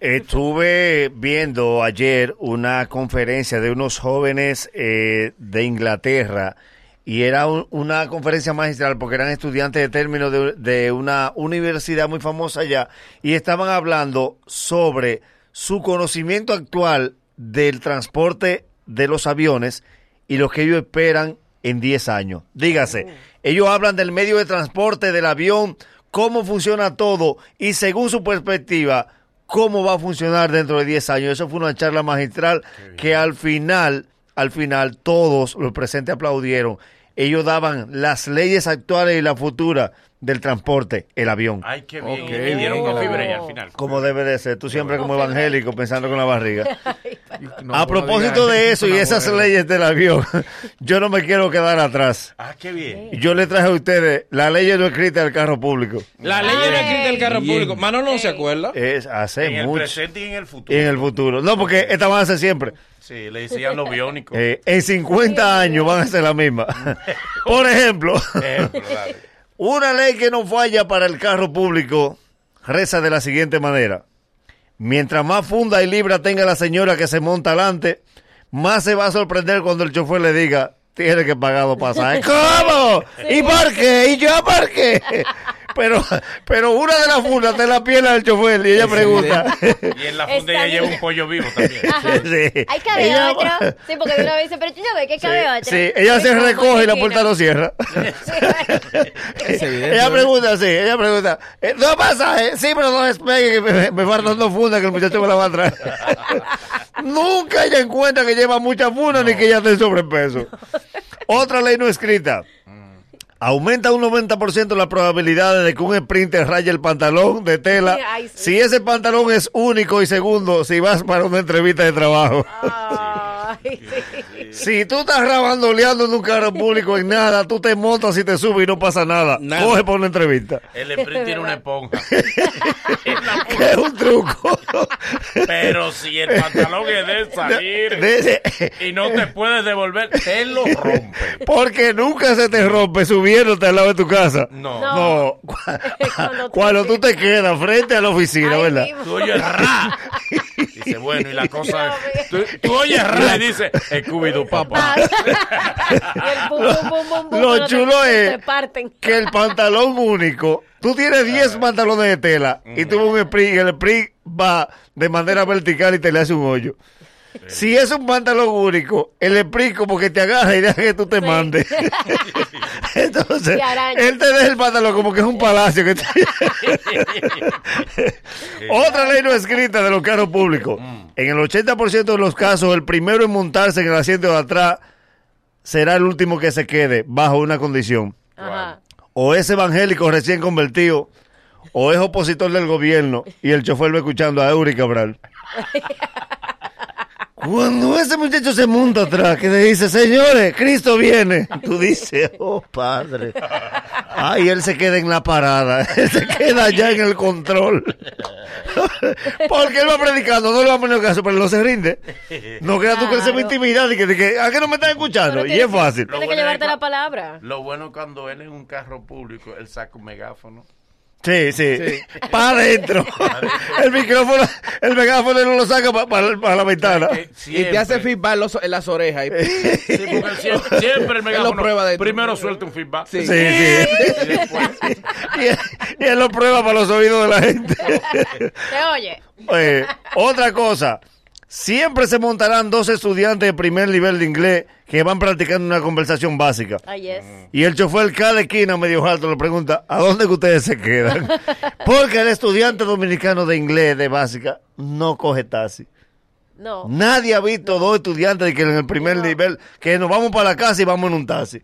Estuve viendo ayer una conferencia de unos jóvenes eh, de Inglaterra y era un- una conferencia magistral porque eran estudiantes de término de, de una universidad muy famosa allá y estaban hablando sobre su conocimiento actual del transporte de los aviones y lo que ellos esperan en 10 años. Dígase, ellos hablan del medio de transporte, del avión, cómo funciona todo y según su perspectiva, cómo va a funcionar dentro de 10 años. Eso fue una charla magistral que al final, al final todos los presentes aplaudieron. Ellos daban las leyes actuales y las futuras del transporte, el avión. Ay, qué bien. Ok, y dieron bien. con fibra al final. Como debe de ser, tú siempre como evangélico pensando con la barriga. A propósito de eso, y esas leyes del avión, yo no me quiero quedar atrás. Ah, qué bien. Yo le traje a ustedes la ley no escrita del carro público. La ley no escrita del carro público. Manolo no se acuerda. Es hace En el mucho. presente y en el futuro. en el futuro. No, porque esta van a ser siempre. Sí, le decían los biónicos. Eh, en 50 años van a ser la misma. Por ejemplo, Ejemplo, dale. una ley que no falla para el carro público reza de la siguiente manera. Mientras más funda y libra tenga la señora que se monta adelante, más se va a sorprender cuando el chofer le diga, tiene que pagar dos pasajes. ¿Cómo? ¿Y por qué? ¿Y yo por qué? Pero, pero una de las fundas te la pierna del chofer y ella pregunta. Y en la funda ella lleva un pollo vivo también. Sí. Hay cabe Ella- otro. Sí, porque de una vez dice, pero tú ya ves que cabe otro. Sí, ella se recoge y la puerta no cierra. Ella pregunta así, ella pregunta, eh, ¿dos pasajes? Sí, pero no despegue, que me, me faltan dos fundas que el muchacho me la va a traer. Nunca ella encuentra que lleva muchas fundas ni que ella esté en sobrepeso. Otra ley no escrita. Aumenta un 90% las probabilidades de que un sprinter raye el pantalón de tela Ay, sí. si ese pantalón es único y segundo si vas para una entrevista de trabajo. Ay, sí. Si tú estás rabandoleando en un carro público en nada, tú te montas y te subes y no pasa nada. Nada. Coge por una entrevista. El sprint tiene una esponja. Que es un truco. Pero si el pantalón es de salir De ese- y no te puedes devolver, te lo rompe. porque nunca se te rompe subiéndote al lado de tu casa. No. No. No, cu- Cuando cuando, tú- te quedas frente a la oficina, Ahí ¿verdad? oyes ra. Dice, bueno, y la cosa. No, Tú, tú oyes ra y dice, Scooby-Doo, papá. y el bum, bum, bum, bum, bum, Lo chulo es que el pantalón único, tú tienes 10 pantalones de tela y tú un sprint y el sprint va de manera vertical y te le hace un hoyo. Si es un pantalón único, el sprint como que te agarra y deja que tú te mandes. Entonces, él te deja el pantalón como que es un palacio. Que te- Otra ley no escrita de los carros públicos. En el 80% de los casos, el primero en montarse en el asiento de atrás será el último que se quede bajo una condición Ajá. o es evangélico recién convertido, o es opositor del gobierno y el chofer va escuchando a Eury Cabral. Cuando ese muchacho se monta atrás, que le dice, señores, Cristo viene, tú dices, oh padre. Ay, él se queda en la parada, él se queda allá en el control. Porque él va predicando, no le va a poner caso, pero él no se rinde. No creas tú que él se va a Claro. intimidar y que, de que, ¿a qué no me están escuchando? Pero Y es fácil. Tienes que llevarte es la palabra. Lo bueno cuando él en un carro público, él saca un megáfono. Sí, sí. Para adentro. el micrófono, el megáfono él no lo saca para la ventana. Y te hace feedback los- en las orejas. y- Sí, porque él siempre, siempre el megáfono. prueba de- primero suelta un feedback. Sí. Sí, sí. Y después, y, él, y él lo prueba para los oídos de la gente. Te oye. Eh, otra cosa. Siempre se montarán dos estudiantes de primer nivel de inglés que van practicando una conversación básica. Ay, es. Y el chofer cada esquina medio alto le pregunta, ¿a dónde que ustedes se quedan? Porque el estudiante dominicano de inglés de básica no coge taxi. No. Nadie ha visto dos estudiantes de que en el primer No. nivel, que nos vamos para la casa y vamos en un taxi.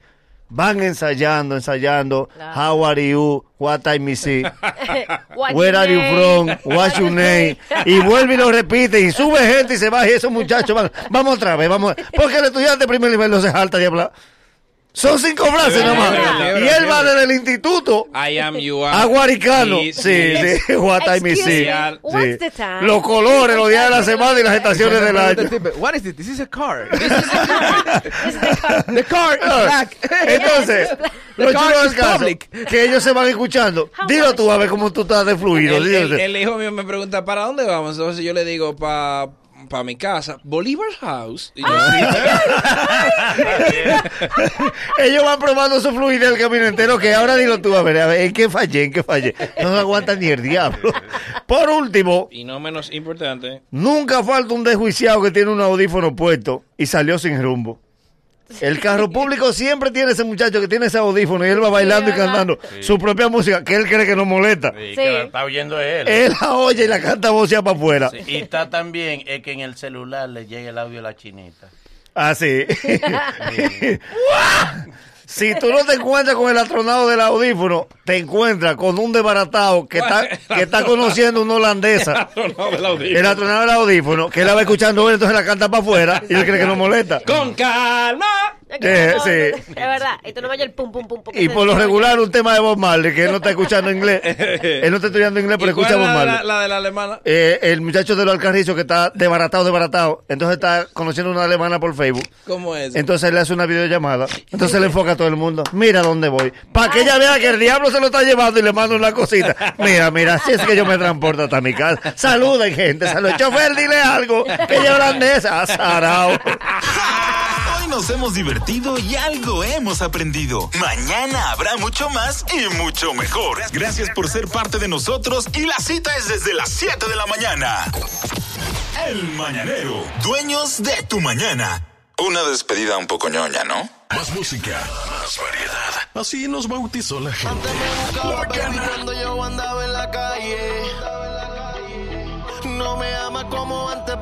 Van ensayando, ensayando. Claro. How are you? What time is it? Where are you from? What's your name? Y vuelve y lo repite y sube gente y se baja y esos muchachos van. Vamos otra vez, vamos. Porque el estudiante de primer nivel no se jalta de hablar. Son cinco frases nada más. Fiebre, Y él va desde el instituto I am you are. a Guaricano. Sí, sí. What time is it? what's the time? Los colores, los días de la semana y las estaciones del año. What is it? This is a car. This is the car. The car is black. Entonces, lo chulo del caso, que ellos se van escuchando. Dilo tú a ver cómo tú estás de fluido. El hijo mío me pregunta, ¿para dónde vamos? Entonces yo le digo, para pa mi casa. Bolívar House. Y yo, Ellos van probando su fluidez el camino entero, que ahora dilo tú a ver, a ver, ¿en qué fallé? ¿En qué fallé? No aguantan ni el diablo. Por último, y no menos importante, nunca falta un desjuiciado que tiene un audífono puesto y salió sin rumbo. El carro público siempre tiene ese muchacho que tiene ese audífono y él va bailando y cantando su propia música, que él cree que no molesta. Sí, Sí. que la está oyendo él. Él la oye y la canta voceada para afuera. Sí, Y está también es que en el celular le llega el audio a la chinita. Así. si tú no te encuentras con el astronauta del audífono, te encuentras con un desbaratado que está, que está conociendo una holandesa. no, del audífono. El astronauta del audífono, que él la va escuchando él, entonces la canta para afuera y él cree que no molesta. Con calma. Eh, no, sí. Es verdad. Y tú no oyes el pum, pum, pum. porque Y por lo regular un tema de Bob Marley, que él no está escuchando inglés. Él no está estudiando inglés, pero ¿Y cuál escucha es Bob la, de Marley. la, la de la alemana? Eh, el muchacho de los alcarrizos que está desbaratado, desbaratado, entonces está conociendo una alemana por Facebook. ¿Cómo es? Entonces le hace una videollamada. Entonces le enfoca a todo el mundo. Mira dónde voy. Para que ella vea que el diablo se lo está llevando y le manda una cosita. Mira, mira, así es que yo me transporto hasta mi casa. Saluden, gente. Salud. Chofer, dile algo. Que ella es holandesa. Azarao. Nos hemos divertido y algo hemos aprendido. Mañana habrá mucho más y mucho mejor. Gracias por ser parte de nosotros y la cita es desde las 7 de la mañana. El Mañanero, dueños de tu mañana. Una despedida un poco ñoña, ¿no? Más música, más variedad. Así nos bautizó la gente. Cuando yo andaba en la calle, no me ama como antes.